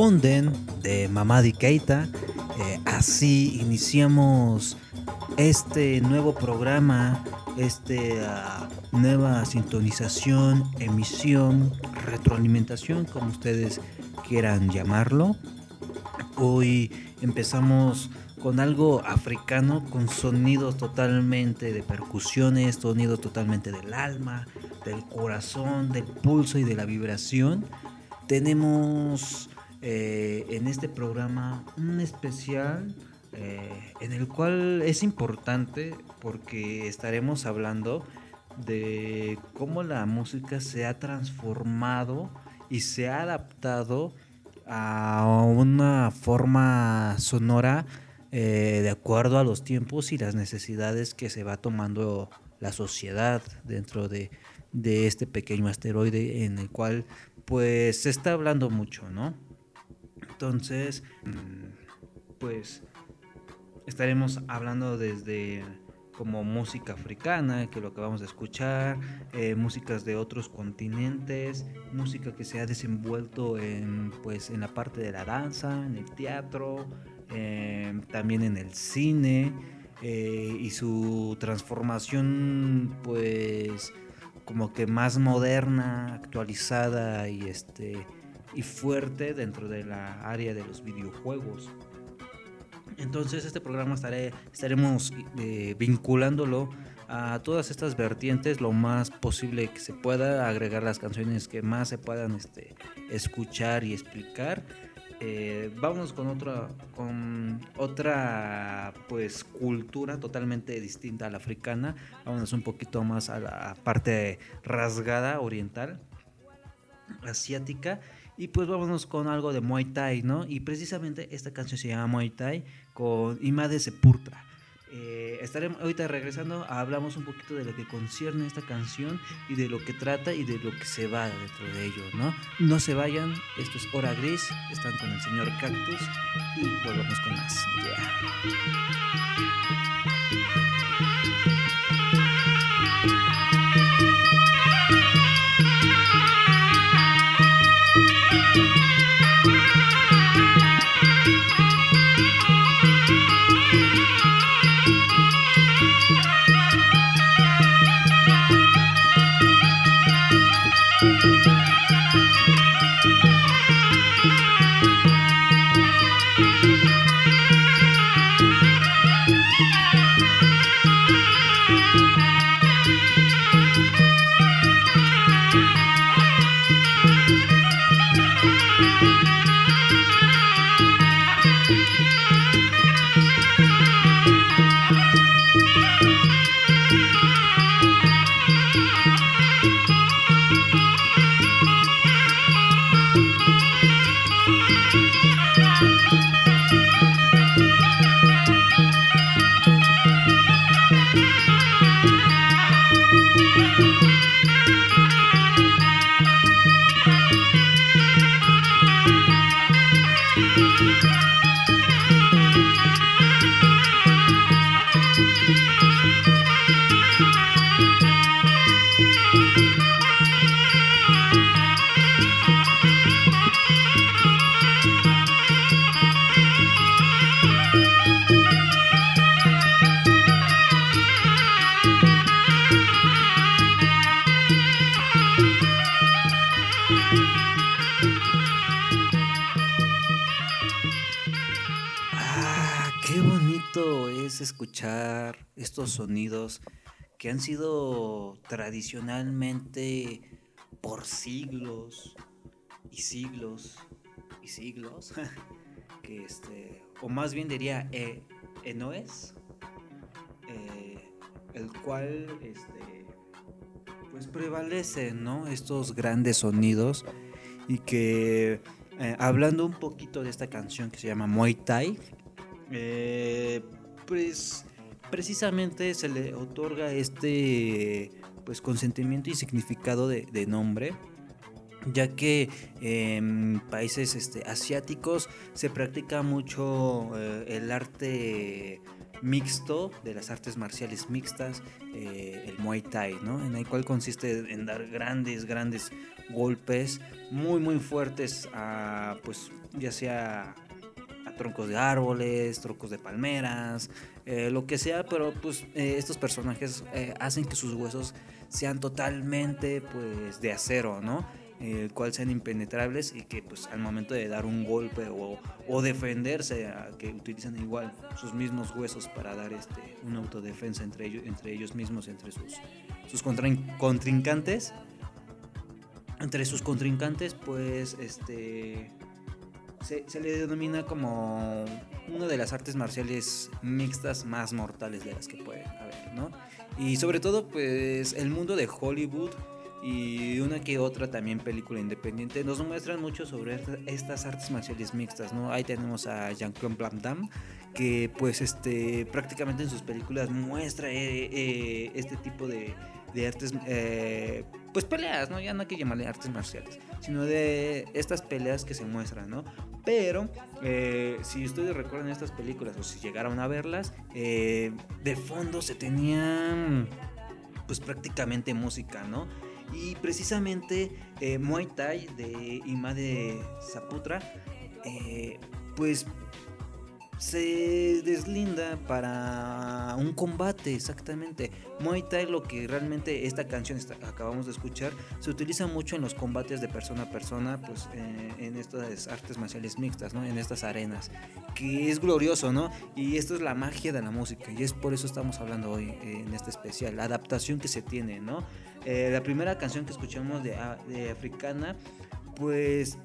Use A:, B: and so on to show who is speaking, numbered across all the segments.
A: De Mamadi Keita. Eh, así iniciamos este nuevo programa, esta nueva sintonización, emisión, retroalimentación, como ustedes quieran llamarlo. Hoy empezamos con algo africano, con sonidos totalmente de percusiones, sonidos totalmente del alma, del corazón, del pulso y de la vibración. Tenemos eh, en este programa un especial eh, en el cual es importante porque estaremos hablando de cómo la música se ha transformado y se ha adaptado a una forma sonora eh, de acuerdo a los tiempos y las necesidades que se va tomando la sociedad dentro de, de este pequeño asteroide en el cual pues se está hablando mucho, ¿no? Entonces, mm, pues estaremos hablando desde como música africana, que lo que vamos a escuchar, eh, músicas de otros continentes, música que se ha desenvuelto en, pues, en la parte de la danza, en el teatro, em, también en el cine, eh, y su transformación, pues, como que más moderna, actualizada y este y fuerte dentro de la área de los videojuegos. Entonces este programa estaré, estaremos eh, vinculándolo a todas estas vertientes lo más posible que se pueda, agregar las canciones que más se puedan este, escuchar y explicar. Eh, vámonos con otra, con otra pues cultura totalmente distinta a la africana. Vámonos un poquito más a la parte rasgada oriental, asiática y pues vámonos con algo de Muay Thai, ¿no? Y precisamente esta canción se llama Muay Thai con Imade Sepultra. Eh, estaremos ahorita regresando, hablamos un poquito de lo que concierne esta canción y de lo que trata y de lo que se va dentro de ello, ¿no? No se vayan, esto es Hora Gris, están con el señor Cactus y volvamos con más. bonito que han sido tradicionalmente por siglos y siglos y siglos, que este, o más bien diría eh, Enoes, eh, el cual este, pues prevalece, ¿no? Estos grandes sonidos y que eh, hablando un poquito de esta canción que se llama Muay Thai, pues precisamente se le otorga este pues consentimiento y significado de, nombre ya que en países este, asiáticos se practica mucho eh, el arte mixto de las artes marciales mixtas, eh, el Muay Thai, ¿no? En el cual consiste en dar grandes, grandes golpes muy, muy fuertes a, pues, ya sea a troncos de árboles, troncos de palmeras, eh, lo que sea, pero pues eh, estos personajes hacen que sus huesos sean totalmente, pues, de acero, ¿no? el cual sean impenetrables y que pues al momento de dar un golpe o, defenderse, que utilizan igual sus mismos huesos para dar este, una autodefensa entre ellos, entre ellos mismos, entre sus, sus contrincantes. Entre sus contrincantes, pues este se, le denomina como una de las artes marciales mixtas más mortales de las que puede haber, ¿no? Y sobre todo, pues el mundo de Hollywood y una que otra también película independiente nos muestran mucho sobre estas artes marciales mixtas, ¿no? Ahí tenemos a Jean-Claude Van Damme que pues este prácticamente en sus películas muestra eh, eh, este tipo de, de artes eh, pues peleas, ¿no? Ya no hay que llamarle artes marciales, sino de estas peleas que se muestran, ¿no? Pero si ustedes recuerdan estas películas o si llegaron a verlas, de fondo se tenían pues prácticamente música, ¿no? Y precisamente eh, Muay Thai de Imade Saputra, eh, pues se deslinda para un combate, exactamente. Muay Thai, lo que realmente esta canción acabamos de escuchar, se utiliza mucho en los combates de persona a persona, pues eh, en estas artes marciales mixtas, ¿no? En estas arenas, que es glorioso, ¿no? Y esto es la magia de la música, y es por eso estamos hablando hoy en este especial, la adaptación que se tiene, ¿no? Eh, la primera canción que escuchamos de, de Africana, pues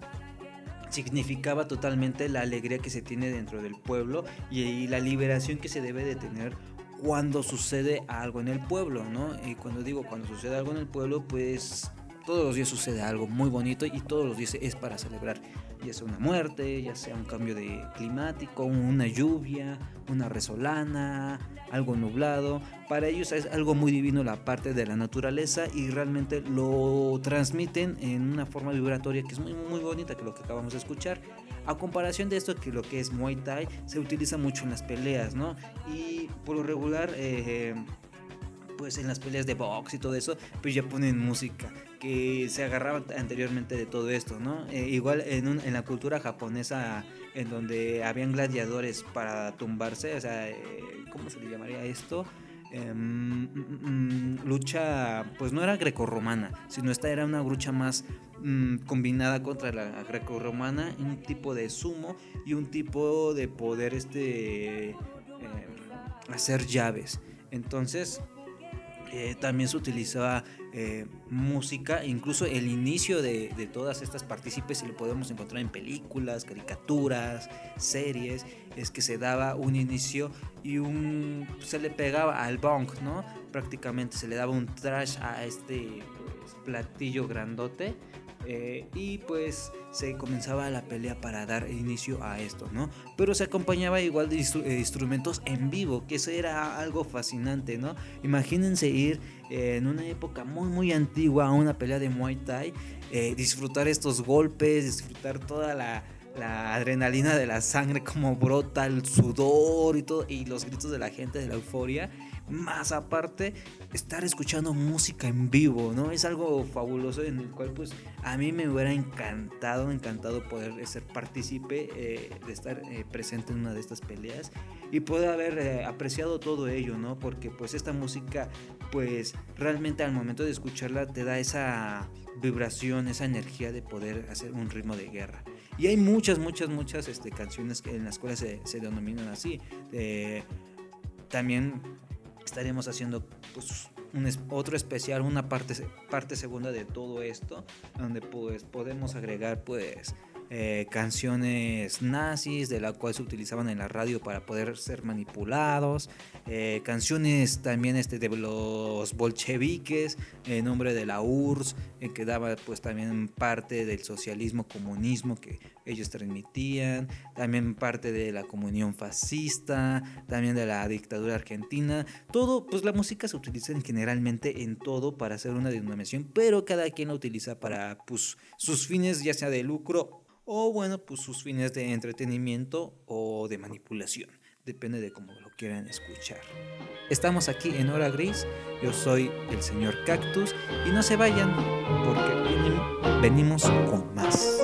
A: significaba totalmente la alegría que se tiene dentro del pueblo y, la liberación que se debe de tener cuando sucede algo en el pueblo, ¿no? Y cuando digo cuando sucede algo en el pueblo, pues todos los días sucede algo muy bonito y todos los días es para celebrar ya sea una muerte, ya sea un cambio de climático, una lluvia, una resolana, algo nublado. Para ellos es algo muy divino la parte de la naturaleza y realmente lo transmiten en una forma vibratoria que es muy muy bonita que lo que acabamos de escuchar. A comparación de esto que lo que es Muay Thai se utiliza mucho en las peleas, ¿no? Y por lo regular eh, pues en las peleas de box y todo eso, pues ya ponen música que se agarraba anteriormente de todo esto, ¿no? Eh, igual en, en, la cultura japonesa, en donde habían gladiadores para tumbarse, o sea, eh, ¿cómo se le llamaría esto? Em, mm, mm, lucha, pues no era grecorromana, sino esta era una lucha más mm, combinada contra la grecorromana, un tipo de sumo y un tipo de poder este em, hacer llaves. Entonces, eh, también se utilizaba eh, música, incluso el inicio de, todas estas partícipes, si lo podemos encontrar en películas, caricaturas, series, es que se daba un inicio y un se le pegaba al bong, ¿no? Prácticamente se le daba un trash a este pues, platillo grandote eh, y pues se comenzaba la pelea para dar inicio a esto, ¿no? Pero se acompañaba igual de eh, instrumentos en vivo, que eso era algo fascinante, ¿no? Imagínense ir eh, en una época muy muy antigua a una pelea de Muay Thai, disfrutar estos golpes, disfrutar toda la, la adrenalina de la sangre, como brota el sudor y todo, y los gritos de la gente, de la euforia más aparte estar escuchando música en vivo, ¿no? Es algo fabuloso en el cual pues a mí me hubiera encantado, encantado poder ser partícipe, eh, de estar eh, presente en una de estas peleas y poder haber eh, apreciado todo ello, ¿no? Porque pues esta música pues realmente al momento de escucharla te da esa vibración, esa energía de poder hacer un ritmo de guerra. Y hay muchas, muchas, muchas este, canciones en las cuales se, se denominan así. También estaremos haciendo pues, un, otro especial, una parte, parte segunda de todo esto, donde pues podemos agregar pues eh, canciones nazis de la cual se utilizaban en la radio para poder ser manipulados, eh, canciones también este, de los bolcheviques en nombre de la URSS, eh, que daba pues también parte del socialismo, comunismo que ellos transmitían, también parte de la comunión fascista, también de la dictadura argentina, todo, pues la música se utiliza generalmente en todo para hacer una denominación, pero cada quien la utiliza para pues, sus fines ya sea de lucro o bueno, pues sus fines de entretenimiento o de manipulación. Depende de cómo lo quieran escuchar. Estamos aquí en Hora Gris. Yo soy el señor Cactus. Y no se vayan porque venimos con más.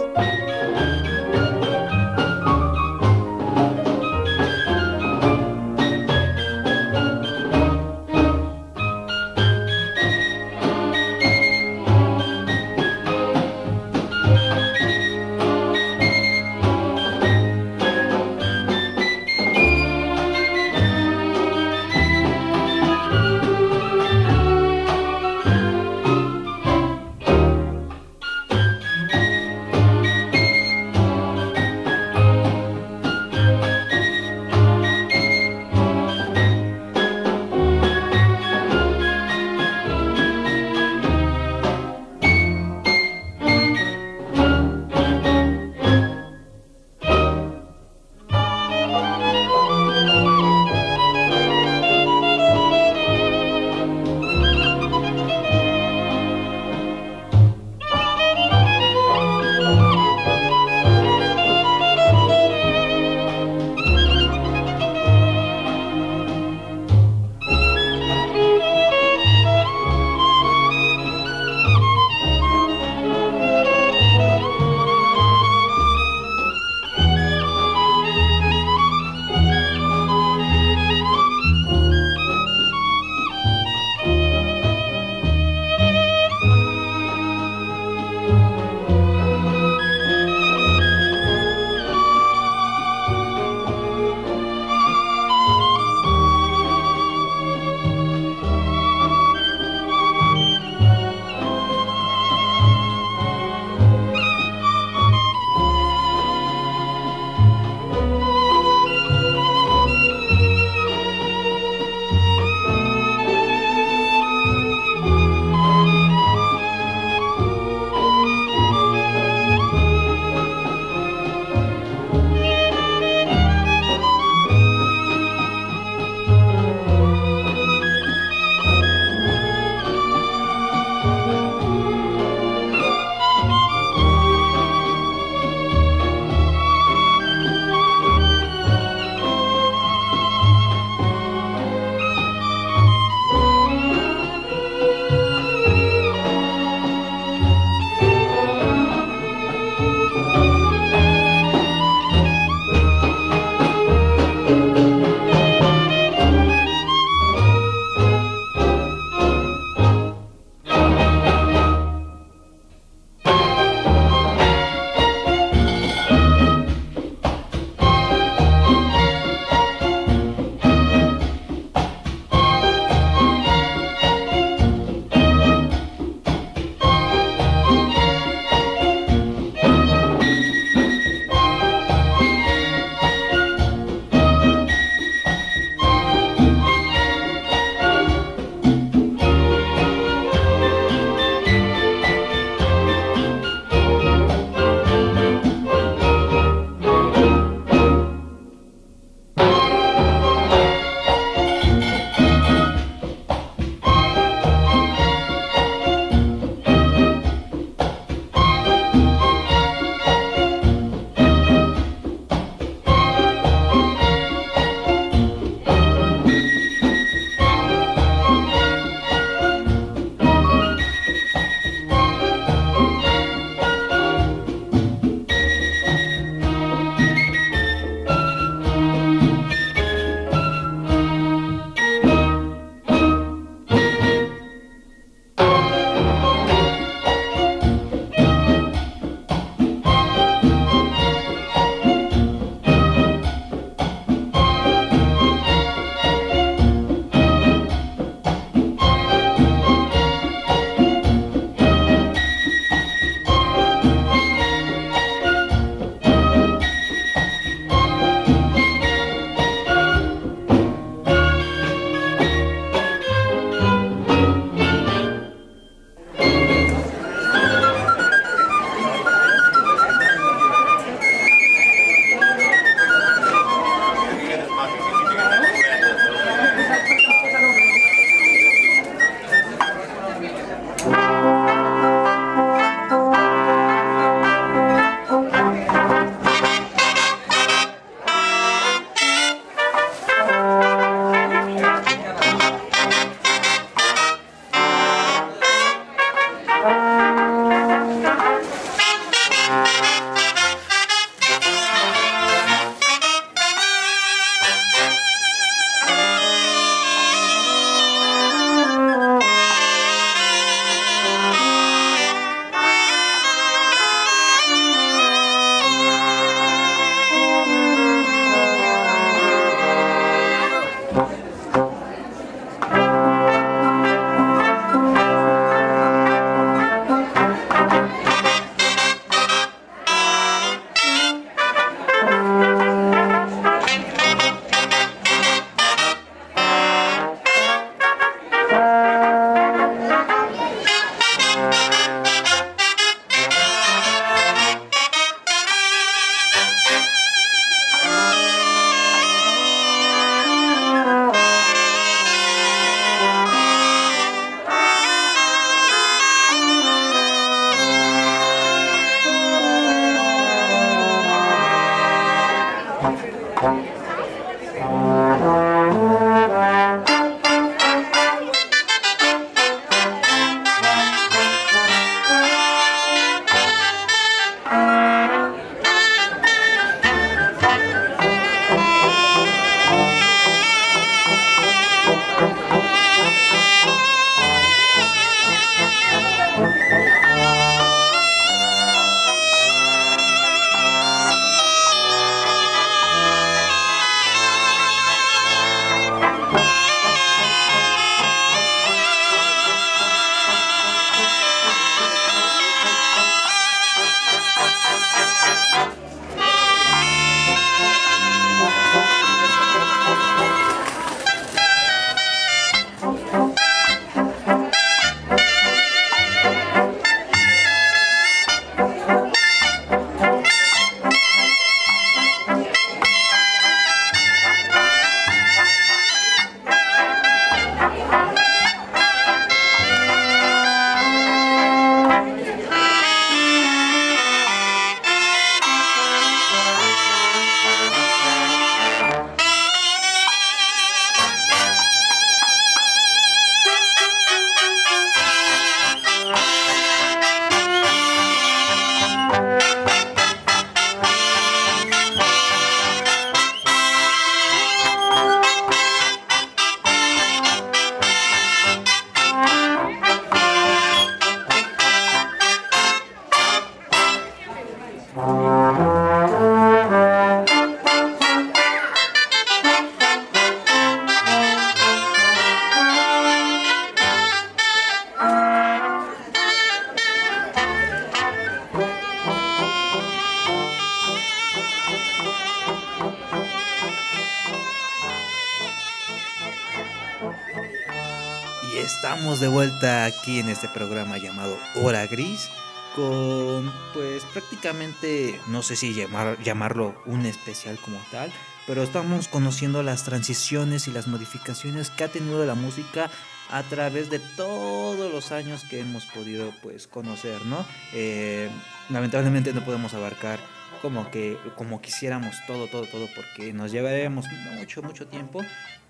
A: Aquí en este programa llamado Hora Gris con pues prácticamente no sé si llamar, llamarlo un especial como tal, pero estamos conociendo las transiciones y las modificaciones que ha tenido la música a través de todos los años que hemos podido pues conocer, ¿no? Eh, lamentablemente no podemos abarcar como que como quisiéramos todo, todo, todo, porque nos llevaríamos mucho, mucho tiempo,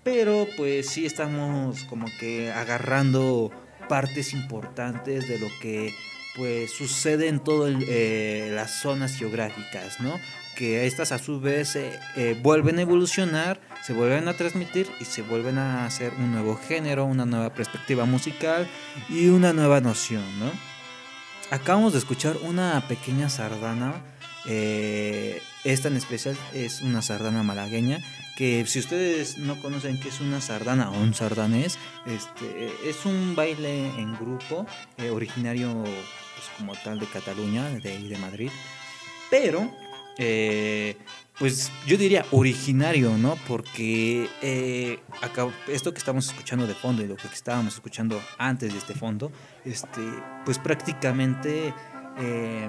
A: pero pues sí estamos como que agarrando partes importantes de lo que pues sucede en todas eh, las zonas geográficas, ¿no? que estas a su vez eh, vuelven a evolucionar, se vuelven a transmitir y se vuelven a hacer un nuevo género, una nueva perspectiva musical y una nueva noción, ¿no? Acabamos de escuchar una pequeña sardana, eh, esta en especial es una sardana malagueña, que si ustedes no conocen qué es una sardana o un sardanés, este, es un baile en grupo originario pues, como tal de Cataluña, de, de Madrid, pero eh, pues yo diría originario, ¿no? Porque eh, esto que estamos escuchando de fondo y lo que estábamos escuchando antes de este fondo, este, pues prácticamente eh,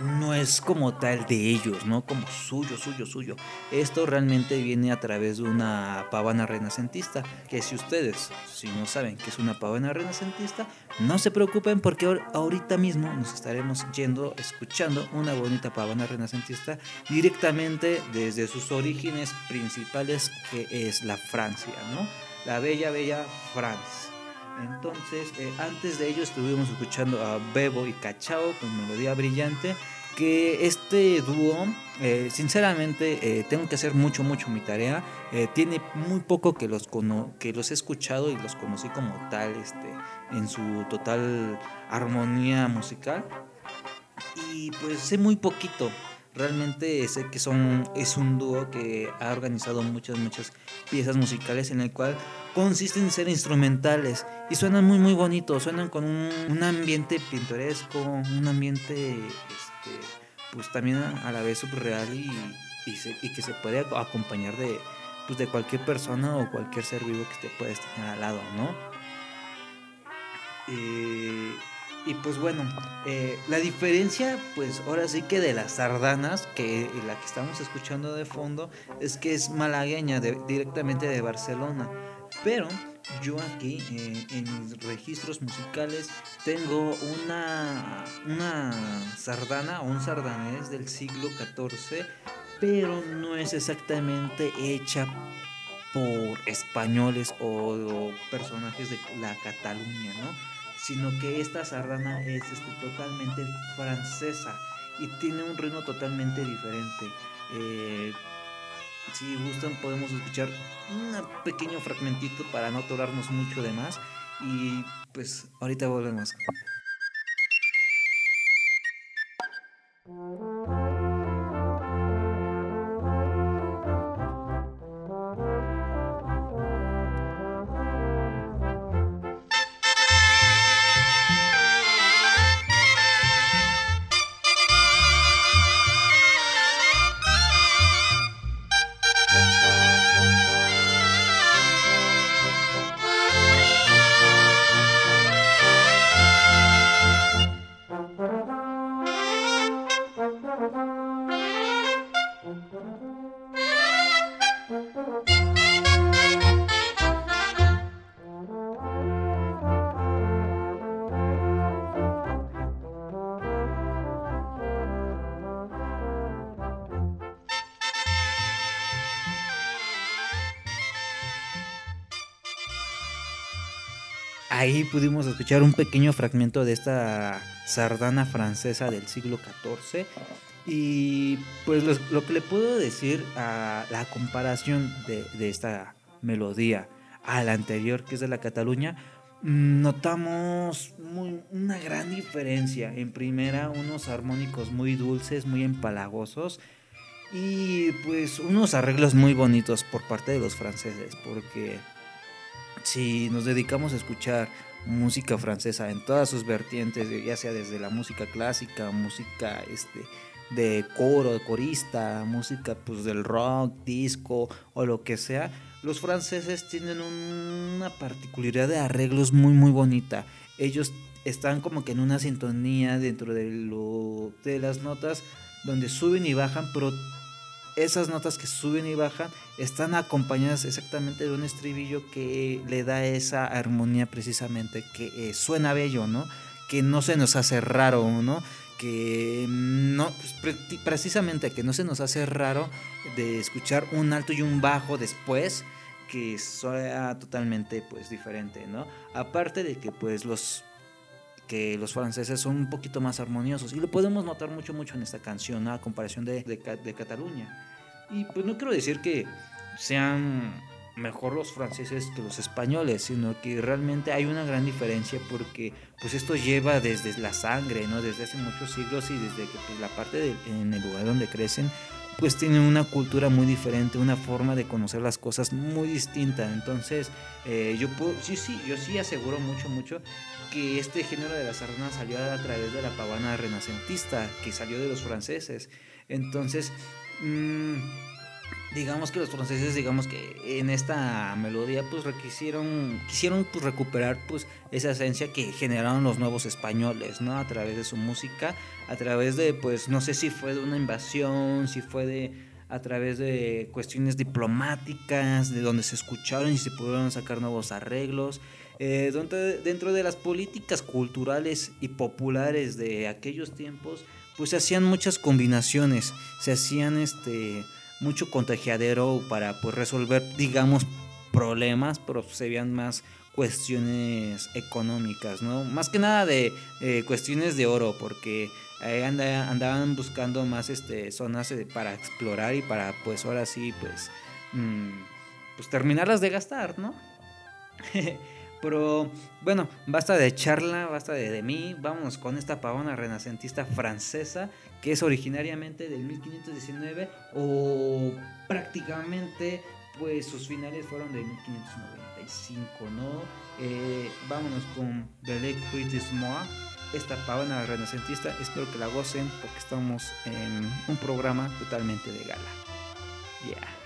A: no es como tal de ellos, ¿no? Como suyo, suyo, suyo. Esto realmente viene a través de una pavana renacentista, que si ustedes, si no saben que es una pavana renacentista, no se preocupen porque ahorita mismo nos estaremos yendo, escuchando una bonita pavana renacentista directamente desde sus orígenes principales, que es la Francia, ¿no? La bella, bella Francia. Entonces, eh, antes de ello estuvimos escuchando a Bebo y Cachao con melodía brillante. Que este dúo, eh, sinceramente, eh, tengo que hacer mucho, mucho mi tarea. tiene muy poco que los, que los he escuchado y los conocí como tal, este, en su total armonía musical. Y pues sé muy poquito realmente sé que son es un dúo que ha organizado muchas muchas piezas musicales en el cual consisten en ser instrumentales y suenan muy muy bonitos, suenan con un, ambiente pintoresco, un ambiente este, pues también a, la vez subreal y, y, que se puede acompañar de, pues de cualquier persona o cualquier ser vivo que te puedes tener al lado, ¿no? Eh, y pues bueno, eh, la diferencia, pues ahora sí que de las sardanas, que la que estamos escuchando de fondo, es que es malagueña, directamente de Barcelona. Pero yo aquí eh, en mis registros musicales tengo una, una sardana o un sardanés del siglo XIV, pero no es exactamente hecha por españoles o, personajes de la Cataluña, ¿no? Sino que esta sardana es este, totalmente francesa y tiene un ritmo totalmente diferente. Eh, si gustan podemos escuchar un pequeño fragmentito para no atorarnos mucho de más y pues ahorita volvemos. Ahí pudimos escuchar un pequeño fragmento de esta sardana francesa del siglo XIV. Y pues lo, que le puedo decir a la comparación de, esta melodía a la anterior, que es de la Cataluña, mm, notamos una gran diferencia. En primera, unos armónicos muy dulces, muy empalagosos. Y pues unos arreglos muy bonitos por parte de los franceses, porque si nos dedicamos a escuchar música francesa en todas sus vertientes, ya sea desde la música clásica, música este, de coro, de corista, música pues del rock, disco o lo que sea, los franceses tienen una particularidad de arreglos muy muy bonita. Ellos están como que en una sintonía dentro de, lo, de las notas donde suben y bajan, pero esas notas que suben y bajan están acompañadas exactamente de un estribillo que le da esa armonía precisamente, que eh, suena bello, ¿no? Que no se nos hace raro, ¿no? Que no, pues, precisamente que no se nos hace raro de escuchar un alto y un bajo después que sea totalmente pues diferente, ¿no? Aparte de que pues los que los franceses son un poquito más armoniosos y lo podemos notar mucho mucho en esta canción a comparación de, de, Cataluña y pues no quiero decir que sean mejor los franceses que los españoles, sino que realmente hay una gran diferencia porque pues esto lleva desde la sangre, ¿no? Desde hace muchos siglos y desde que pues, la parte de, en el lugar donde crecen pues tienen una cultura muy diferente, una forma de conocer las cosas muy distinta. Entonces, eh, yo puedo, sí, sí, yo sí aseguro mucho, mucho que este género de la sardana salió a través de la pavana renacentista, que salió de los franceses. Entonces, mmm, digamos que los franceses, digamos que en esta melodía, pues requisieron, quisieron pues, recuperar pues esa esencia que generaron los nuevos españoles, ¿no? A través de su música, a través de, pues, no sé si fue de una invasión, si fue de a través de cuestiones diplomáticas, de donde se escucharon y se pudieron sacar nuevos arreglos. Eh, dentro de las políticas culturales y populares de aquellos tiempos, pues se hacían muchas combinaciones, se hacían este mucho contagiadero para pues resolver digamos problemas, pero se veían más cuestiones económicas, ¿no? Más que nada de eh, cuestiones de oro, porque andaban buscando más este, zonas eh, para explorar y para pues ahora sí pues, mm, pues terminarlas de gastar, ¿no? Pero bueno, basta de charla, basta de, mí. Vámonos con esta pavona renacentista francesa que es originariamente del 1519 o prácticamente pues sus finales fueron de 1595, ¿no? Eh, vámonos con Belle Moa, esta pavana renacentista. Espero que la gocen porque estamos en un programa totalmente de gala. Yeah.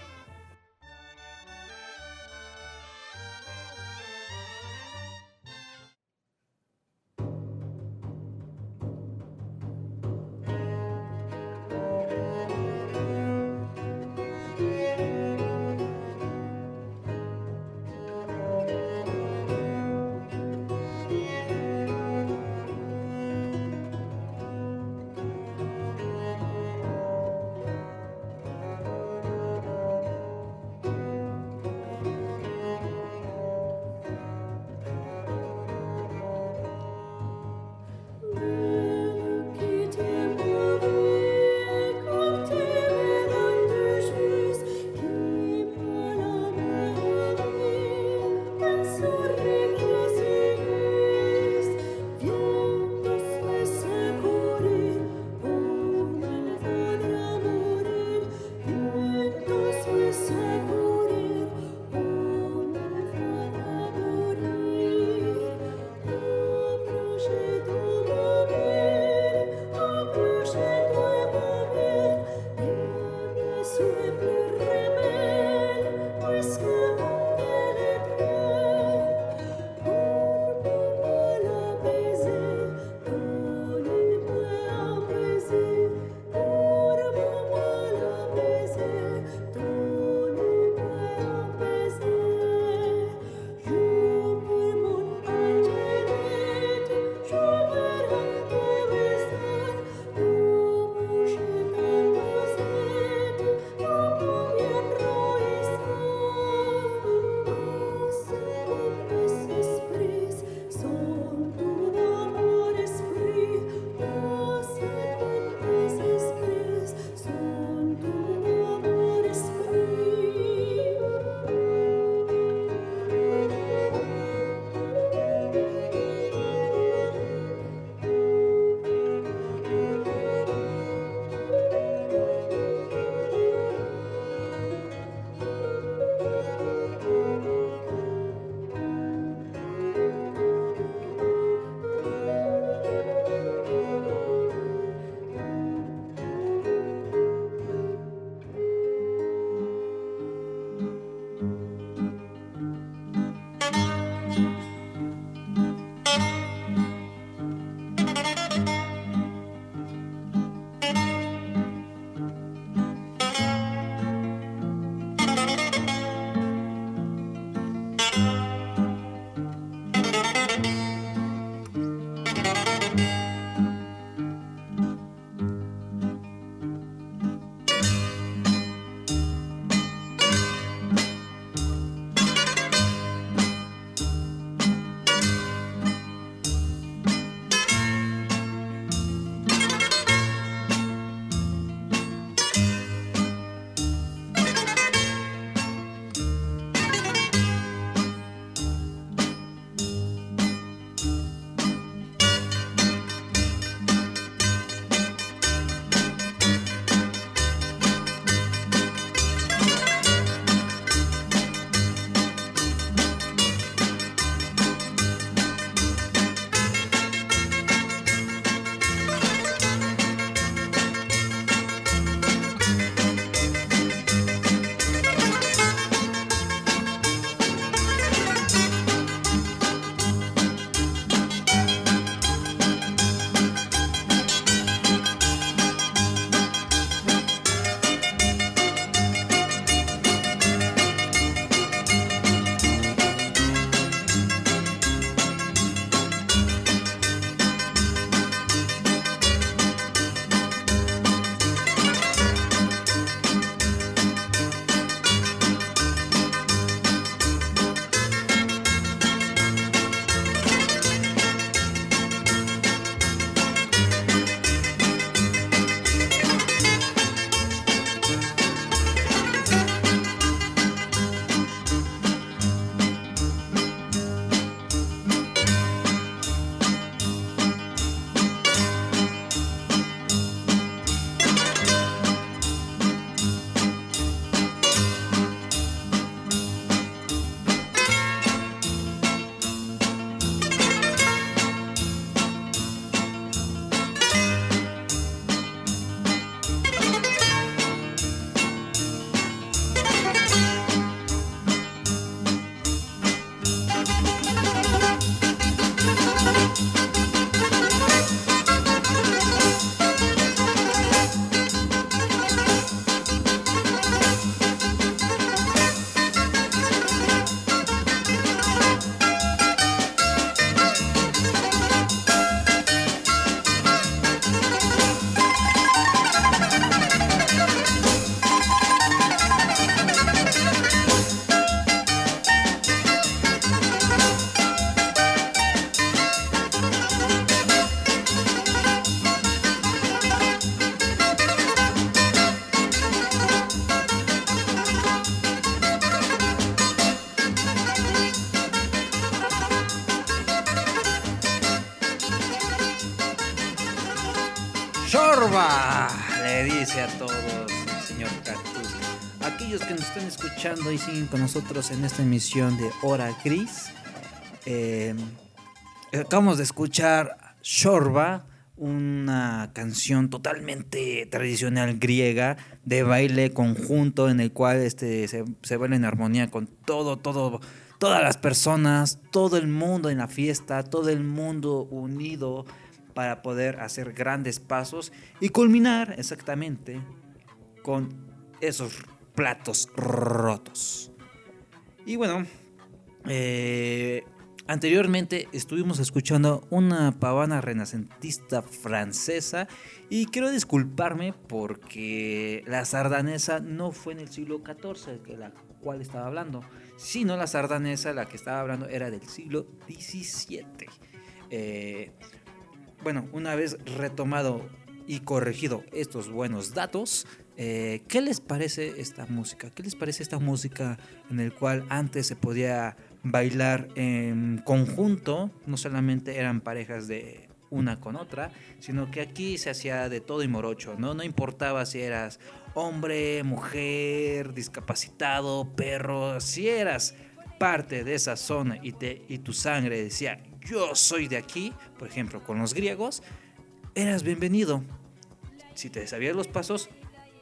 A: Y siguen con nosotros en esta emisión de Hora Gris, eh, acabamos de escuchar Shorba, una canción totalmente tradicional griega de baile conjunto en el cual este, se, se en armonía con todo, todo, todas las personas, todo el mundo en la fiesta, todo el mundo unido para poder hacer grandes pasos y culminar exactamente con esos platos rotos. Y bueno, eh, anteriormente estuvimos escuchando una pavana renacentista francesa y quiero disculparme porque la sardanesa no fue en el siglo XIV de la cual estaba hablando, sino la sardanesa la que estaba hablando era del siglo XVII. Eh, bueno, una vez retomado y corregido estos buenos datos, eh, ¿qué les parece esta música? ¿Qué les parece esta música en el cual antes se podía bailar en conjunto? No solamente eran parejas de una con otra, sino que aquí se hacía de todo y morocho, ¿no? No importaba si eras hombre, mujer, discapacitado, perro, si eras parte de esa zona y, te, y tu sangre decía yo soy de aquí, por ejemplo, con los griegos, eras bienvenido. Si te sabías los pasos,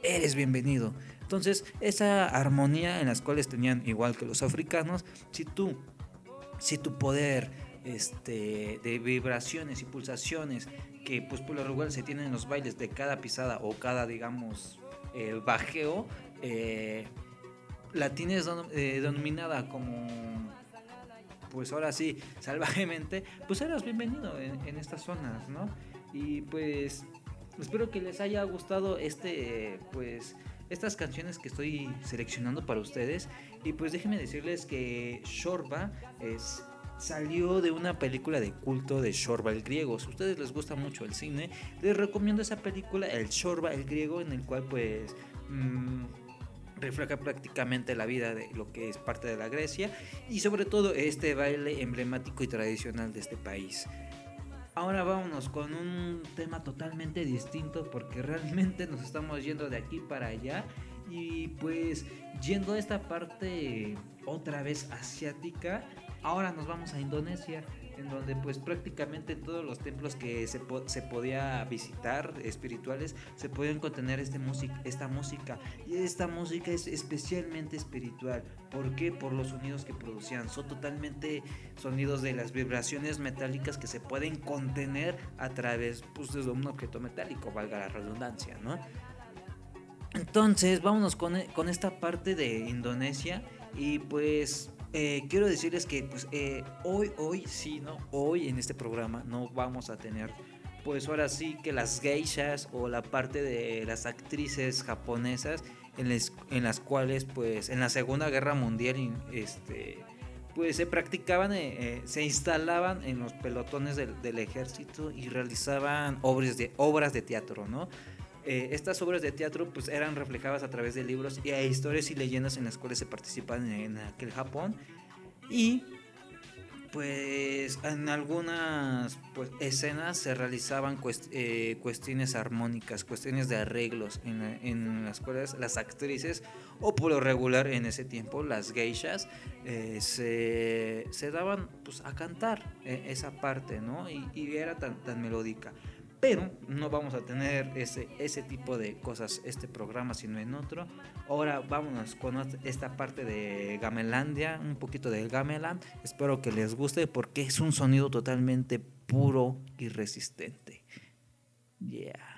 A: eres bienvenido. Entonces, esa armonía en las cuales tenían, igual que los africanos, si tú, si tu poder este, de vibraciones y pulsaciones que pues por lo regular se tienen en los bailes de cada pisada o cada, digamos, eh, bajeo, eh, la tienes eh, denominada como pues ahora sí, salvajemente, pues eras bienvenido en, estas zonas, ¿no? Y pues espero que les haya gustado este, pues, estas canciones que estoy seleccionando para ustedes. Y pues déjenme decirles que Shorba es salió de una película de culto de Shorba el griego. Si a ustedes les gusta mucho el cine, les recomiendo esa película, el Shorba el griego, en el cual pues... Mmm, refleja prácticamente la vida de lo que es parte de la Grecia y sobre todo este baile emblemático y tradicional de este país. Ahora vámonos con un tema totalmente distinto porque realmente nos estamos yendo de aquí para allá y pues yendo a esta parte otra vez asiática, ahora nos vamos a Indonesia en donde pues prácticamente todos los templos que se, se podía visitar espirituales se podían contener este esta música y esta música es especialmente espiritual ¿por qué? por los sonidos que producían son totalmente sonidos de las vibraciones metálicas que se pueden contener a través pues, de un objeto metálico valga la redundancia ¿no? entonces vámonos con, con esta parte de Indonesia y pues eh, quiero decirles que pues, eh, hoy, hoy sí, ¿no? Hoy en este programa no vamos a tener, pues ahora sí que las geishas o la parte de las actrices japonesas en, las cuales, pues en la Segunda Guerra Mundial, este, pues se practicaban, eh, se instalaban en los pelotones del, del, ejército y realizaban obras de, obras de teatro, ¿no? Eh, estas obras de teatro pues eran reflejadas a través de libros y hay historias y leyendas en las cuales se participan en, aquel Japón y pues en algunas pues, escenas se realizaban eh, cuestiones armónicas, cuestiones de arreglos en, las cuales las actrices o por lo regular en ese tiempo las geishas eh, se, daban pues, a cantar esa parte ¿no? y, y era tan, tan melódica pero no vamos a tener ese, ese tipo de cosas este programa sino en otro. Ahora vámonos con esta parte de Gamelandia un poquito de Gameland. Espero que les guste porque es un sonido totalmente puro y resistente. Yeah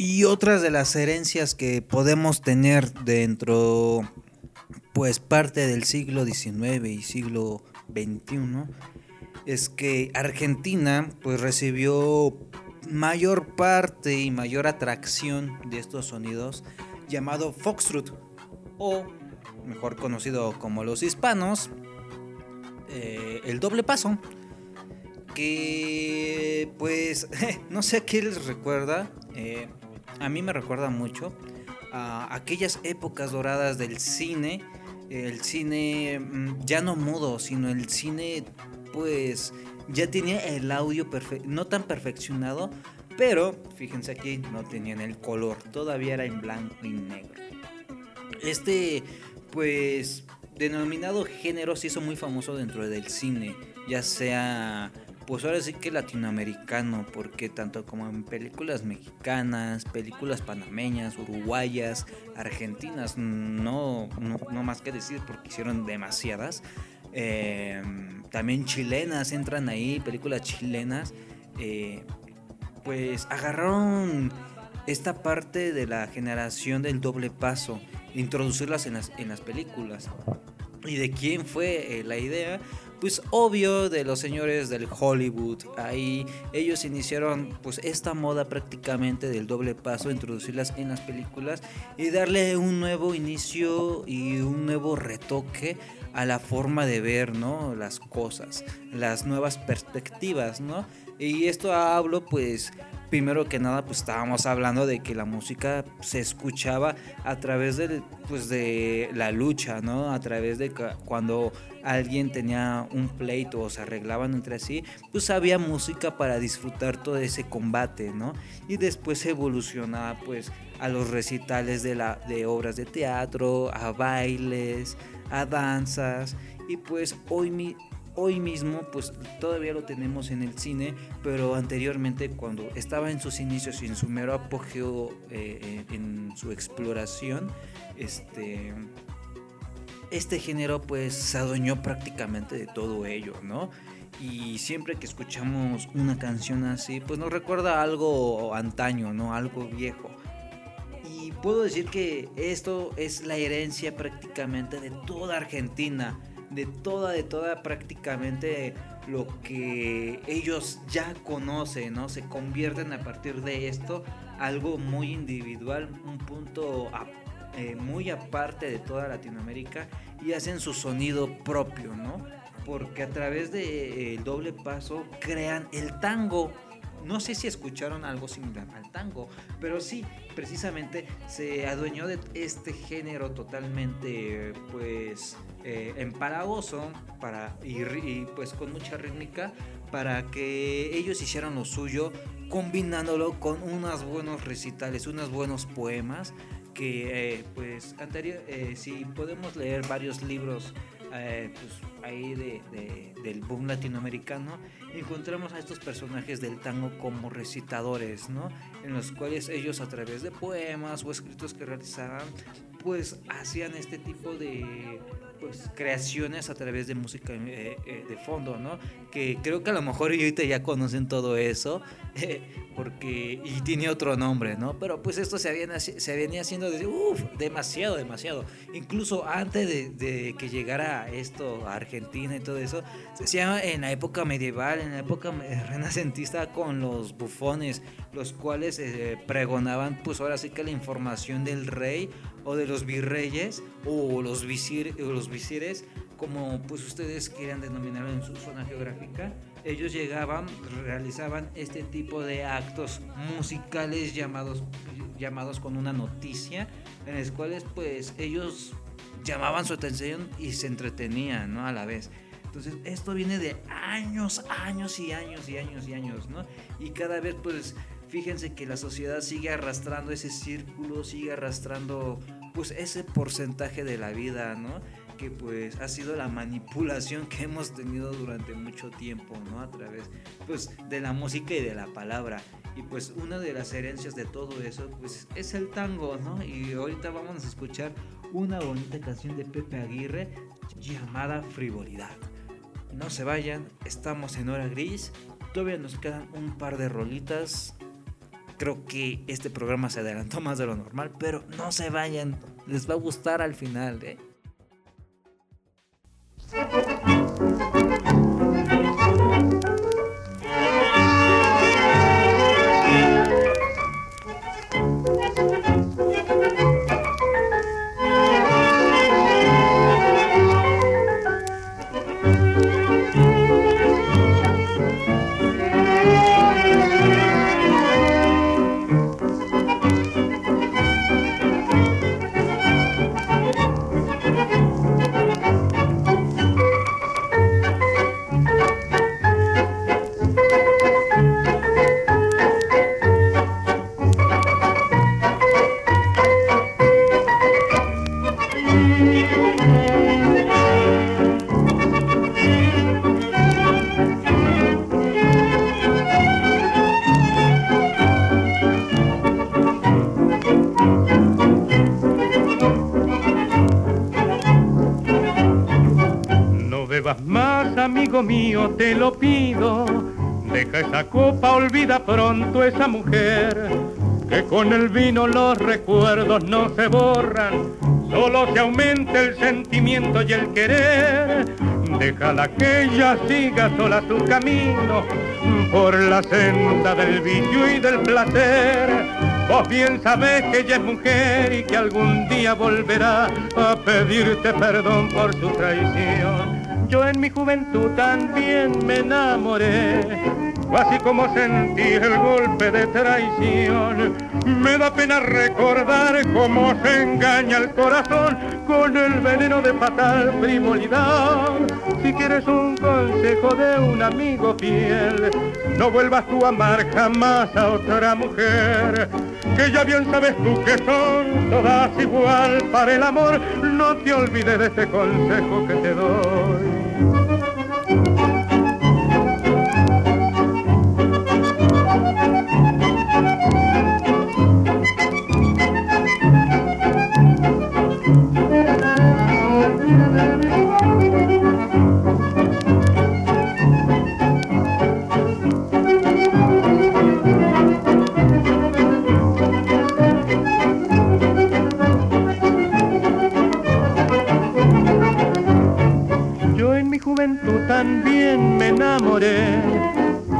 A: Y otras de las herencias que podemos tener dentro, pues parte del siglo XIX y siglo XXI, es que Argentina pues recibió mayor parte y mayor atracción de estos sonidos llamado Foxtrot o mejor conocido como los hispanos, eh, el doble paso que pues no sé a qué les recuerda, eh, a mí me recuerda mucho a aquellas épocas doradas del cine, el cine mm, ya no mudo, sino el cine pues ya tenía el audio no tan perfeccionado, pero fíjense aquí no tenían el color, todavía era en blanco y negro. Este pues denominado género se hizo muy famoso dentro del cine, ya sea pues ahora sí que latinoamericano, porque tanto como en películas mexicanas, películas panameñas, uruguayas, argentinas, no, no, más que decir porque hicieron demasiadas, eh, también chilenas entran ahí, películas chilenas, eh, pues agarraron esta parte de la generación del doble paso, introducirlas en las, en las películas. ¿Y de quién fue eh, la idea? Pues obvio de los señores del Hollywood. Ahí ellos iniciaron pues esta moda prácticamente del doble paso, introducirlas en las películas y darle un nuevo inicio y un nuevo retoque a la forma de ver, ¿no? Las cosas, las nuevas perspectivas, ¿no? Y esto hablo pues primero que nada pues estábamos hablando de que la música se escuchaba a través de, pues, de la lucha, ¿no? A través de cuando alguien tenía un pleito o se arreglaban entre sí, pues había música para disfrutar todo ese combate, ¿no? Y después evolucionaba pues a los recitales de, la, de obras de teatro, a bailes, a danzas y pues hoy mi, hoy mismo pues todavía lo tenemos en el cine, pero anteriormente cuando estaba en sus inicios y en su mero apogeo eh, en su exploración, este, este género pues se adueñó prácticamente de todo ello, ¿no? Y siempre que escuchamos una canción así, pues nos recuerda algo antaño, ¿no? Algo viejo. Y puedo decir que esto es la herencia prácticamente de toda Argentina de toda, de toda prácticamente lo que ellos ya conocen, ¿no? Se convierten a partir de esto algo muy individual, un punto eh, muy aparte de toda Latinoamérica y hacen su sonido propio, ¿no? Porque a través del de, eh, doble paso crean el tango no sé si escucharon algo similar al tango, pero sí, precisamente se adueñó de este género totalmente, pues, eh, empalagoso para, y, pues con mucha rítmica para que ellos hicieran lo suyo combinándolo con unos buenos recitales, unos buenos poemas que eh, pues anterior, eh, si podemos leer varios libros eh, pues, ahí de, del boom latinoamericano, encontramos a estos personajes del tango como recitadores, ¿no? En los cuales ellos a través de poemas o escritos que realizaban, pues hacían este tipo de pues creaciones a través de música eh, eh, de fondo, ¿no? Que creo que a lo mejor ahorita ya conocen todo eso, porque y tiene otro nombre, ¿no? Pero pues esto se, había, se venía haciendo demasiado, demasiado. Incluso antes de, que llegara esto a Argentina y todo eso, se hacía en la época medieval, en la época renacentista con los bufones, los cuales eh, pregonaban pues ahora sí que la información del rey o de los virreyes o los, visir, los visires, como pues ustedes quieran denominarlo en su zona geográfica, ellos llegaban, realizaban este tipo de actos musicales llamados, llamados con una noticia, en los cuales pues ellos llamaban su atención y se entretenían, ¿no? A la vez. Entonces, esto viene de años, años y años y años y años, ¿no? Y cada vez, pues, fíjense que la sociedad sigue arrastrando ese círculo, sigue arrastrando pues ese porcentaje de la vida, ¿no? Que pues ha sido la manipulación que hemos tenido durante mucho tiempo, ¿no? A través pues de la música y de la palabra. Y pues una de las herencias de todo eso pues es el tango, ¿no? Y ahorita vamos a escuchar una bonita canción de Pepe Aguirre llamada Frivolidad. No se vayan, estamos en hora gris, todavía nos quedan un par de rolitas creo que este programa se adelantó más de lo normal, pero no se vayan, les va a gustar al final, ¿eh?
B: Esa mujer. Que con el vino los recuerdos no se borran, solo se aumenta el sentimiento y el querer. Déjala que ella siga sola su camino por la senda del vicio y del placer. Vos bien sabés que ella es mujer y que algún día volverá a pedirte perdón por su traición. Yo en mi juventud también me enamoré, así como sentí el golpe de traición. Me da pena recordar cómo se engaña el corazón con el veneno de fatal frivolidad. Si quieres un consejo de un amigo fiel, no vuelvas tú a amar jamás a otra mujer. Que ya bien sabes tú que son todas igual para el amor, no te olvides de este consejo que te doy.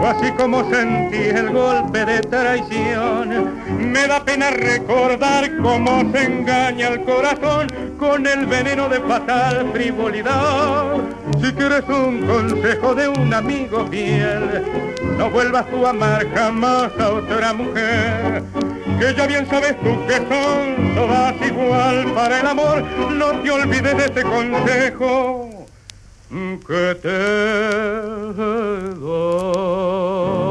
B: Así como sentí el golpe de traición. Me da pena recordar cómo se engaña el corazón con el veneno de fatal frivolidad. Si quieres un consejo de un amigo fiel, no vuelvas tú a amar jamás a otra mujer. Que ya bien sabes tú que son todas igual para el amor, no te olvides de este consejo que te doy.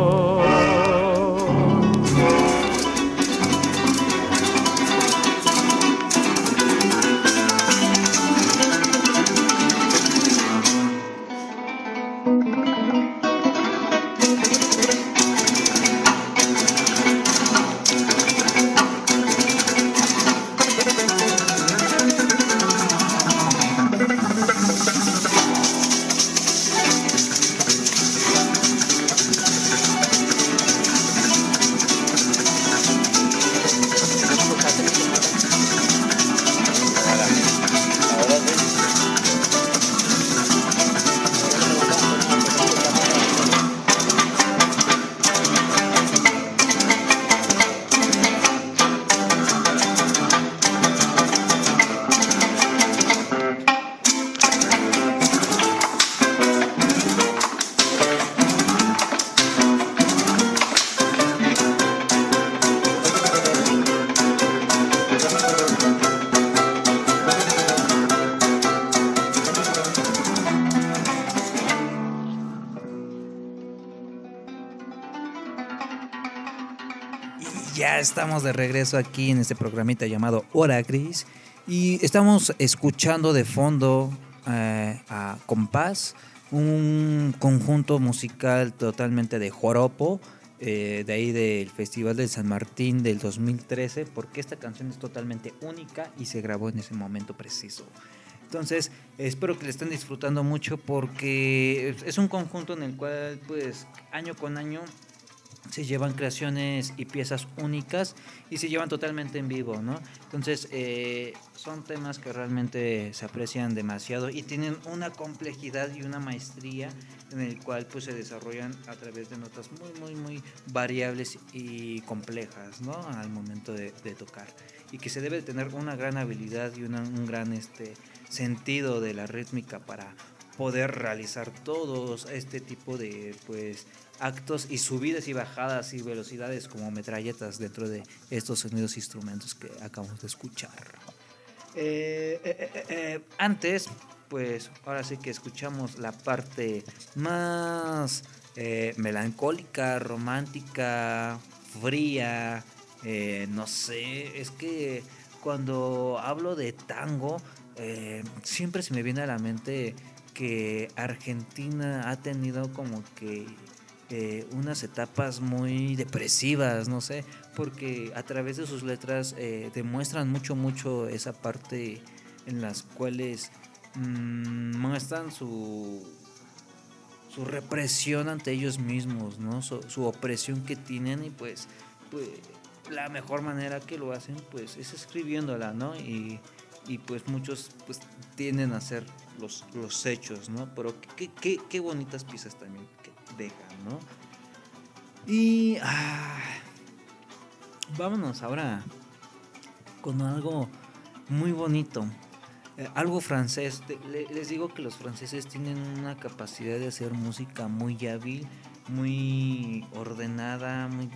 A: Estamos de regreso aquí en este programita llamado Hora Gris y estamos escuchando de fondo eh, a Compás, un conjunto musical totalmente de joropo, eh, de ahí del Festival de San Martín del 2013, porque esta canción es totalmente única y se grabó en ese momento preciso. Entonces, espero que le estén disfrutando mucho porque es un conjunto en el cual, pues, año con año se llevan creaciones y piezas únicas y se llevan totalmente en vivo, ¿no? Entonces, eh, son temas que realmente se aprecian demasiado y tienen una complejidad y una maestría en el cual pues se desarrollan a través de notas muy, muy, muy variables y complejas, ¿no? Al momento de, tocar. Y que se debe tener una gran habilidad y un gran este, sentido de la rítmica para poder realizar todos este tipo de pues actos y subidas y bajadas y velocidades como metralletas dentro de estos sonidos instrumentos que acabamos de escuchar. Eh, eh, eh, antes, pues ahora sí que escuchamos la parte más melancólica, romántica, fría, no sé, es que cuando hablo de tango, siempre se me viene a la mente que Argentina ha tenido como que eh, unas etapas muy depresivas, no sé, porque a través de sus letras eh, demuestran mucho, mucho esa parte en las cuales mm, muestran su, su represión ante ellos mismos, ¿no? Su, opresión que tienen y pues, pues, la mejor manera que lo hacen pues es escribiéndola, ¿no? Y, y pues muchos pues tienden a hacer los, los hechos, ¿no? Pero qué, qué, qué bonitas piezas también que dejan. Y ah, vámonos ahora con algo muy bonito. Eh, algo francés. les digo que los franceses tienen una capacidad de hacer música muy hábil, muy ordenada, muy,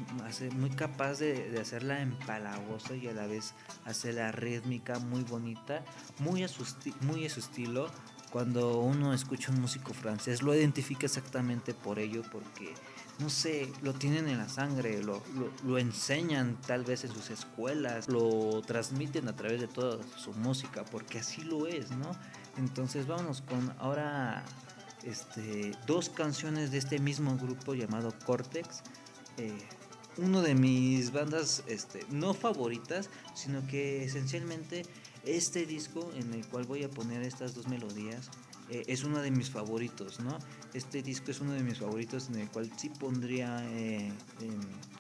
A: muy capaz de, hacerla empalagosa y a la vez hacerla rítmica, muy bonita, muy a su, muy a su estilo. Cuando uno escucha un músico francés, lo identifica exactamente por ello, porque no sé, lo tienen en la sangre, lo, lo, enseñan tal vez en sus escuelas, lo transmiten a través de toda su música, porque así lo es, ¿no? Entonces vámonos con ahora este, dos canciones de este mismo grupo llamado Cortex. Eh, uno de mis bandas este, no favoritas, sino que esencialmente este disco en el cual voy a poner estas dos melodías eh, es uno de mis favoritos, ¿no? Este disco es uno de mis favoritos en el cual sí pondría eh,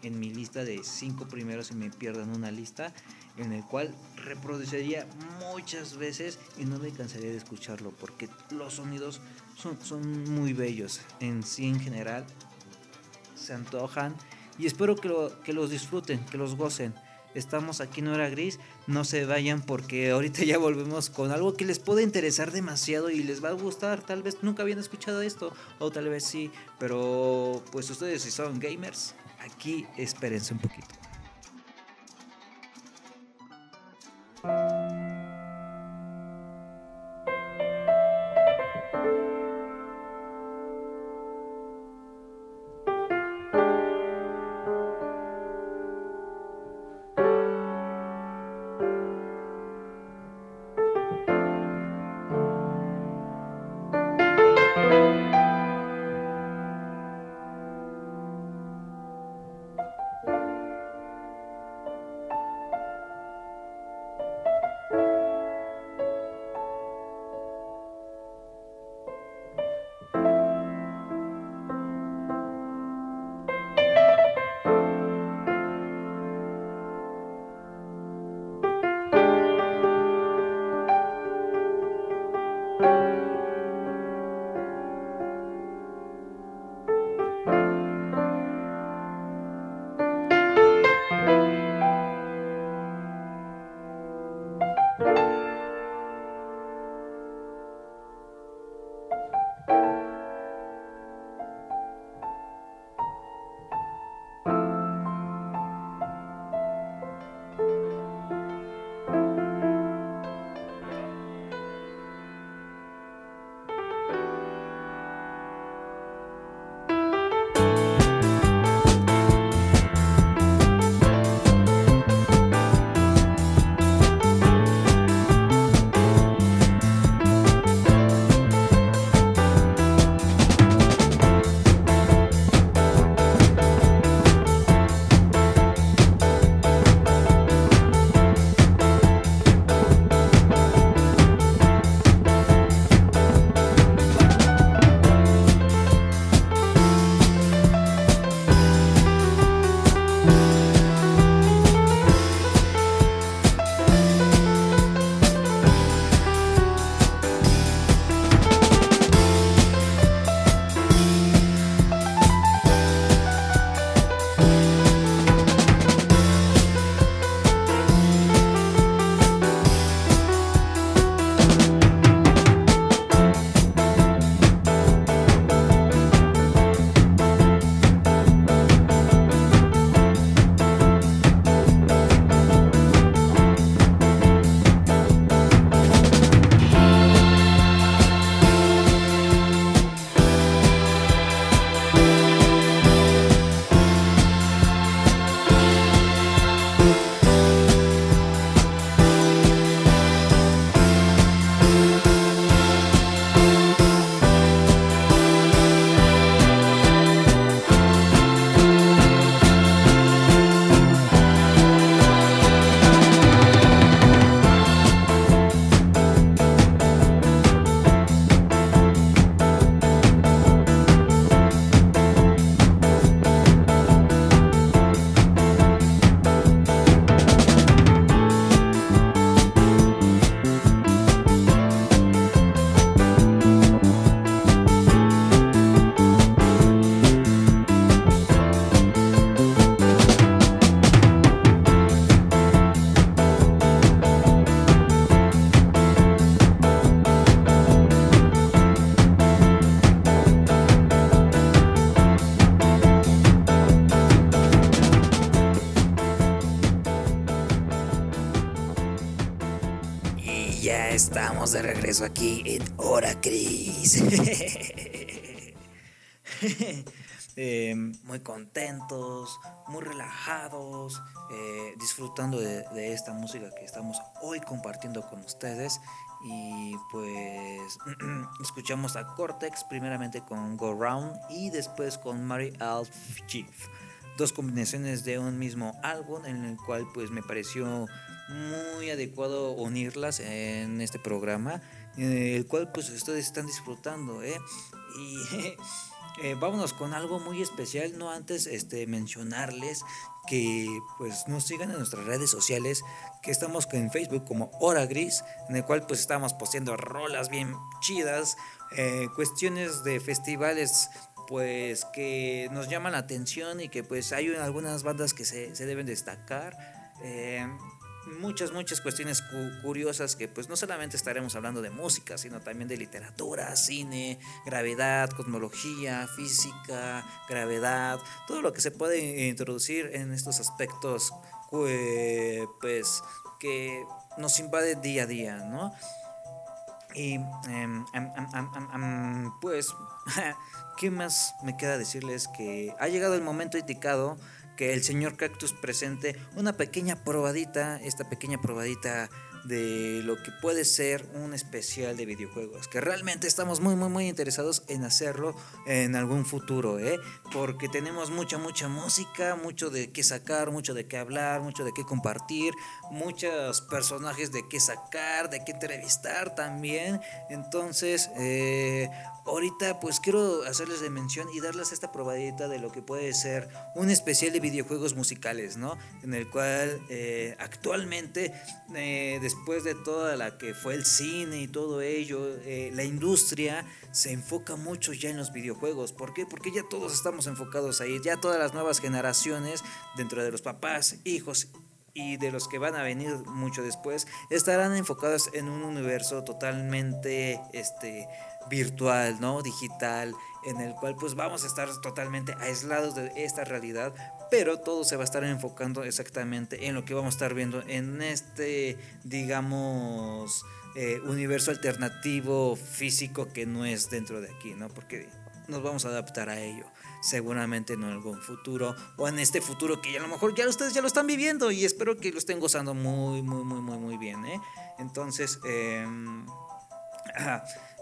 A: en, mi lista de cinco primeros si me pierdan una lista, en el cual reproduciría muchas veces y no me cansaría de escucharlo porque los sonidos son, son muy bellos en sí en general, se antojan y espero que, que los disfruten, que los gocen. Estamos aquí en Hora Gris. No se vayan porque ahorita ya volvemos con algo que les puede interesar demasiado y les va a gustar. Tal vez nunca habían escuchado esto o tal vez sí. Pero pues ustedes si son gamers, aquí espérense un poquito. Eh, muy contentos, muy relajados, eh, disfrutando de, esta música que estamos hoy compartiendo con ustedes. Y pues escuchamos a Cortex primeramente con Go Round y después con Mary Alf Chief. Dos combinaciones de un mismo álbum en el cual pues me pareció muy adecuado unirlas en este programa, el cual pues ustedes están disfrutando, ¿eh? Y eh, vámonos con algo muy especial, no antes este, mencionarles que pues nos sigan en nuestras redes sociales, que estamos en Facebook como Hora Gris, en el cual pues estamos posteando rolas bien chidas, eh, cuestiones de festivales pues que nos llaman la atención y que pues hay algunas bandas que se, se deben destacar. Eh, muchas, muchas cuestiones curiosas que pues no solamente estaremos hablando de música, sino también de literatura, cine, gravedad, cosmología, física, gravedad, todo lo que se puede introducir en estos aspectos pues que nos invade día a día, ¿no? Y em, pues, ¿qué más me queda decirles? Que ha llegado el momento indicado que el señor Cactus presente una pequeña probadita, esta pequeña probadita de lo que puede ser un especial de videojuegos, que realmente estamos muy muy muy interesados en hacerlo en algún futuro, ¿eh? porque tenemos mucha mucha música, mucho de qué sacar, mucho de qué hablar, mucho de qué compartir, muchos personajes de qué sacar, de qué entrevistar también, entonces eh, ahorita pues quiero hacerles de mención y darles esta probadita de lo que puede ser un especial de videojuegos musicales, ¿no? En el cual eh, actualmente, eh, después de toda la que fue el cine y todo ello, eh, la industria se enfoca mucho ya en los videojuegos. ¿Por qué? Porque ya todos estamos enfocados ahí, ya todas las nuevas generaciones, dentro de los papás, hijos y de los que van a venir mucho después estarán enfocados en un universo totalmente este virtual, ¿no? Digital, en el cual pues vamos a estar totalmente aislados de esta realidad, pero todo se va a estar enfocando exactamente en lo que vamos a estar viendo en este, digamos, eh, universo alternativo físico que no es dentro de aquí, ¿no? Porque nos vamos a adaptar a ello seguramente en algún futuro o en este futuro que a lo mejor ya ustedes ya lo están viviendo y espero que lo estén gozando muy muy muy muy muy bien ¿eh? entonces eh,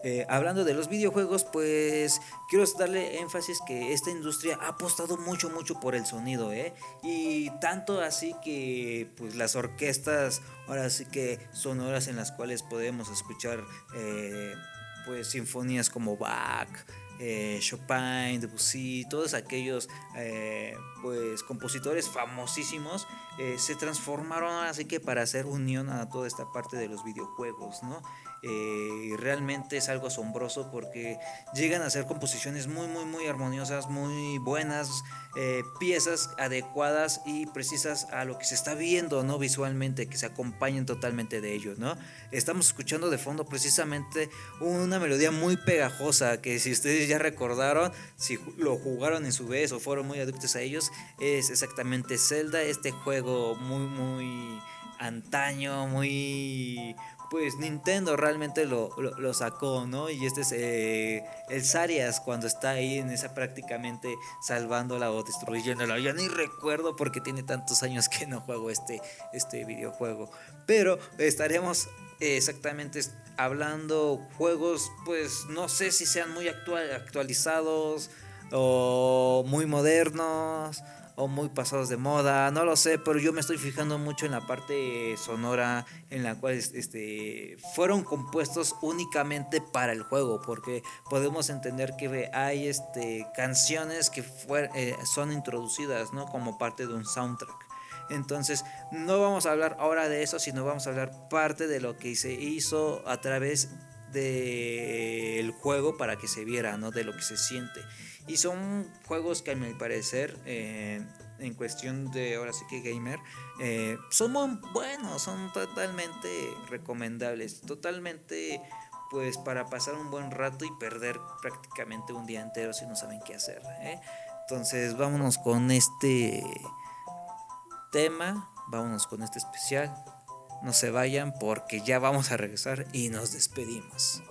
A: eh, hablando de los videojuegos, pues quiero darle énfasis que esta industria ha apostado mucho, mucho por el sonido, ¿eh? Y tanto así que pues las orquestas, ahora sí que son horas en las cuales podemos escuchar eh, pues sinfonías como Bach, eh, Chopin, Debussy, todos aquellos pues compositores famosísimos se transformaron así que para hacer unión a toda esta parte de los videojuegos, ¿no? Eh, realmente es algo asombroso porque llegan a ser composiciones muy, muy, muy armoniosas, muy buenas, eh, piezas adecuadas y precisas a lo que se está viendo, ¿no? Visualmente, que se acompañen totalmente de ellos, ¿no? Estamos escuchando de fondo precisamente una melodía muy pegajosa que si ustedes ya recordaron, si lo jugaron en su vez o fueron muy adictos a ellos, es exactamente Zelda, este juego muy, muy antaño, muy, pues Nintendo realmente lo, lo, sacó, ¿no? Y este es eh, el Sarias cuando está ahí en esa prácticamente salvándola o destruyéndola. Ya ni recuerdo porque tiene tantos años que no juego este, este videojuego. Pero estaremos exactamente hablando juegos, pues no sé si sean muy actual, actualizados o muy modernos o muy pasados de moda, no lo sé, pero yo me estoy fijando mucho en la parte sonora en la cual este, fueron compuestos únicamente para el juego, porque podemos entender que hay este, canciones que eh, son introducidas ¿no? como parte de un soundtrack. Entonces, no vamos a hablar ahora de eso, sino vamos a hablar parte de lo que se hizo a través del juego para que se viera, ¿no? De lo que se siente. Y son juegos que a mi parecer, eh, en cuestión de ahora sí que gamer, eh, son muy buenos, son totalmente recomendables, totalmente pues para pasar un buen rato y perder prácticamente un día entero si no saben qué hacer. ¿eh? Entonces vámonos con este tema, vámonos con este especial no se vayan porque ya vamos a regresar y nos despedimos.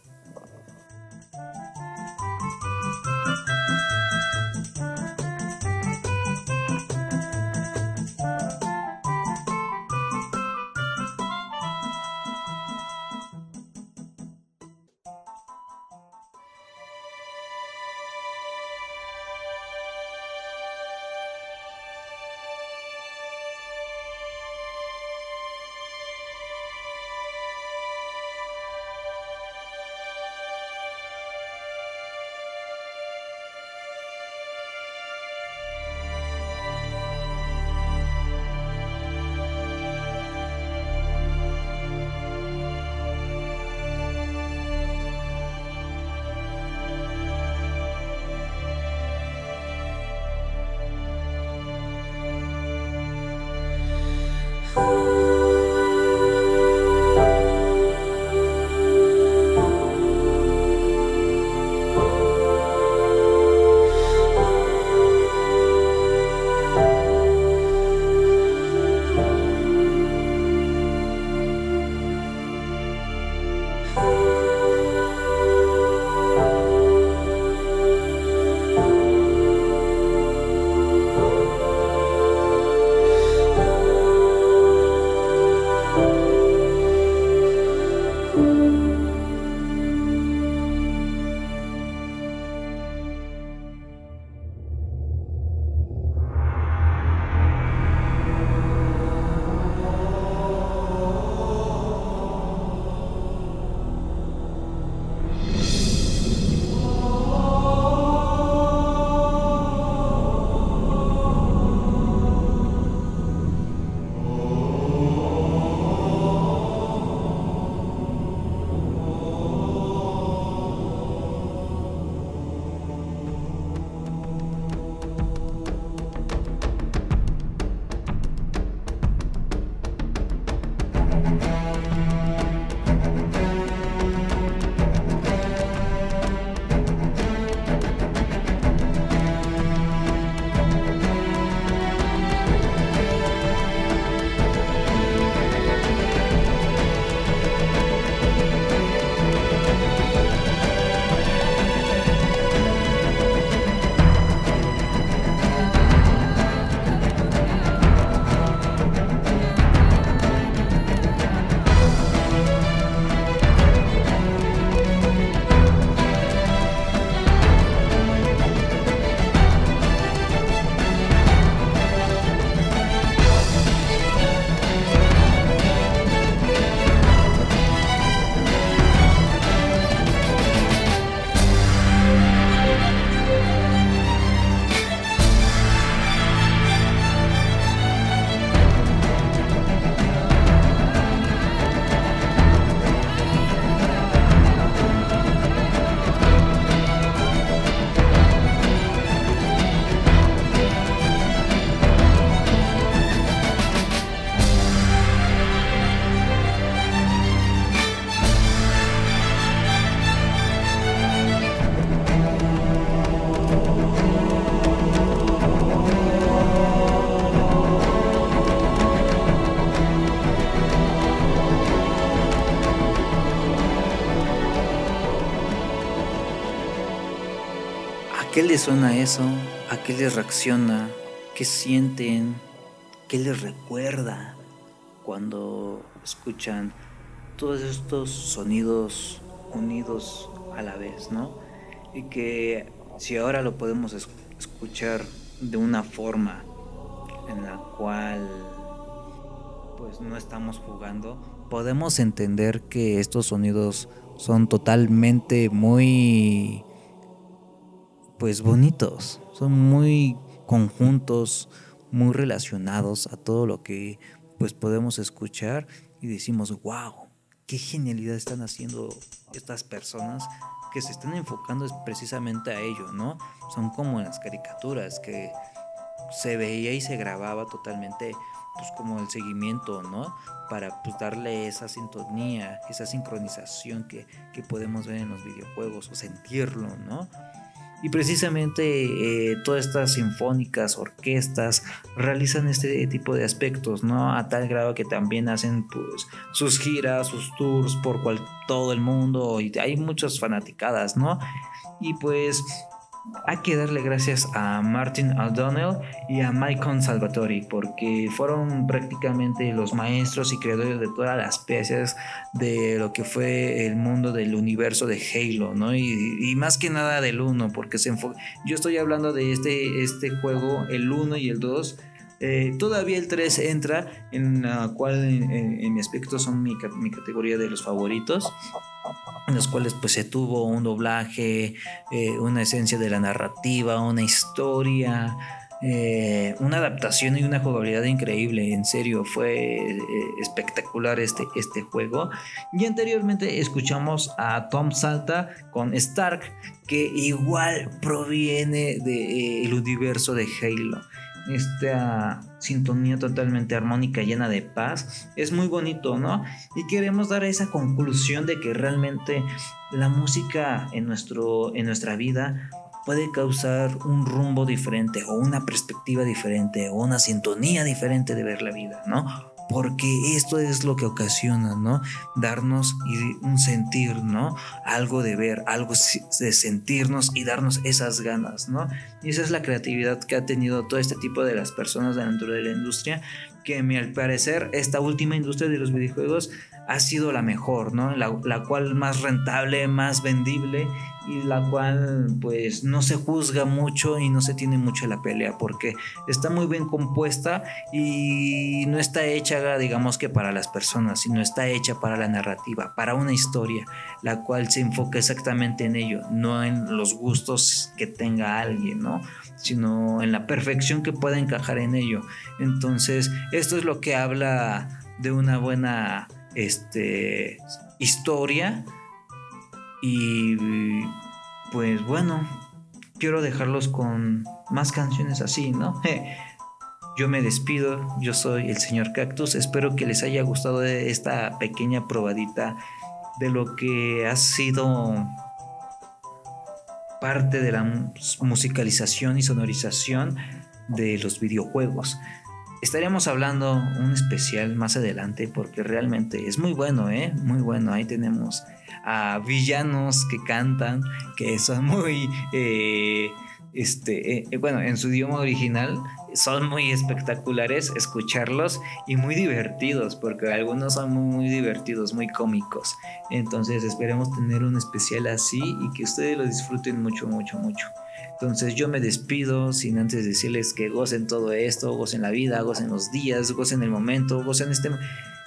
A: Qué les suena eso? ¿A qué les reacciona? ¿Qué sienten? ¿Qué les recuerda cuando escuchan todos estos sonidos unidos a la vez, ¿no? Y que si ahora lo podemos escuchar de una forma en la cual pues no estamos jugando, podemos entender que estos sonidos son totalmente muy pues bonitos, son muy conjuntos, muy relacionados a todo lo que pues podemos escuchar y decimos, wow, qué genialidad están haciendo estas personas que se están enfocando precisamente a ello, ¿no? Son como las caricaturas que se veía y se grababa totalmente pues como el seguimiento, ¿no? Para pues darle esa sintonía, esa sincronización que, que podemos ver en los videojuegos o sentirlo, ¿no? Y precisamente eh, todas estas sinfónicas, orquestas, realizan este tipo de aspectos, ¿no? A tal grado que también hacen pues, sus giras, sus tours por cual, todo el mundo y hay muchas fanaticadas, ¿no? Y pues hay que darle gracias a Martin O'Donnell y a Michael Salvatori porque fueron prácticamente los maestros y creadores de todas las piezas de lo que fue el mundo del universo de Halo, ¿no? Y, más que nada del 1, porque se yo estoy hablando de este, este juego, el 1 y el 2. Eh, todavía el 3 entra, en la cual en, mi aspecto son mi, mi categoría de los favoritos en los cuales pues se tuvo un doblaje, eh, una esencia de la narrativa, una historia, eh, una adaptación y una jugabilidad increíble, en serio, fue eh, espectacular este, este juego. Y anteriormente escuchamos a Tom Salta con Stark, que igual proviene del universo de Halo esta sintonía totalmente armónica llena de paz es muy bonito, ¿no? Y queremos dar esa conclusión de que realmente la música en, nuestro, en nuestra vida puede causar un rumbo diferente o una perspectiva diferente o una sintonía diferente de ver la vida, ¿no? Porque esto es lo que ocasiona, ¿no? Darnos un sentir, ¿no? Algo de ver, algo de sentirnos y darnos esas ganas, ¿no? Y esa es la creatividad que ha tenido todo este tipo de las personas dentro de la industria, que mi parecer esta última industria de los videojuegos ha sido la mejor, ¿no? La, la cual más rentable, más vendible y la cual pues no se juzga mucho y no se tiene mucho la pelea porque está muy bien compuesta y no está hecha digamos que para las personas, sino está hecha para la narrativa, para una historia, la cual se enfoca exactamente en ello, no en los gustos que tenga alguien, ¿no? Sino en la perfección que pueda encajar en ello. Entonces, esto es lo que habla de una buena este, historia y pues bueno, quiero dejarlos con más canciones así, ¿no? Yo me despido, yo soy el señor Cactus, espero que les haya gustado esta pequeña probadita de lo que ha sido parte de la musicalización y sonorización de los videojuegos. Estaríamos hablando un especial más adelante porque realmente es muy bueno, ¿eh? Muy bueno. Ahí tenemos a villanos que cantan, que son muy... Eh, este, eh, bueno, en su idioma original son muy espectaculares escucharlos y muy divertidos, porque algunos son muy, divertidos, muy cómicos. Entonces esperemos tener un especial así y que ustedes lo disfruten mucho, mucho, mucho. Entonces yo me despido sin antes decirles que gocen todo esto, gocen la vida, gocen los días, gocen el momento, gocen este,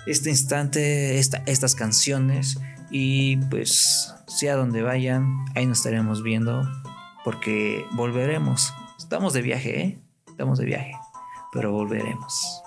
A: este instante, estas canciones y pues sea donde vayan, ahí nos estaremos viendo porque volveremos. Estamos de viaje, ¿eh? Estamos de viaje, pero volveremos.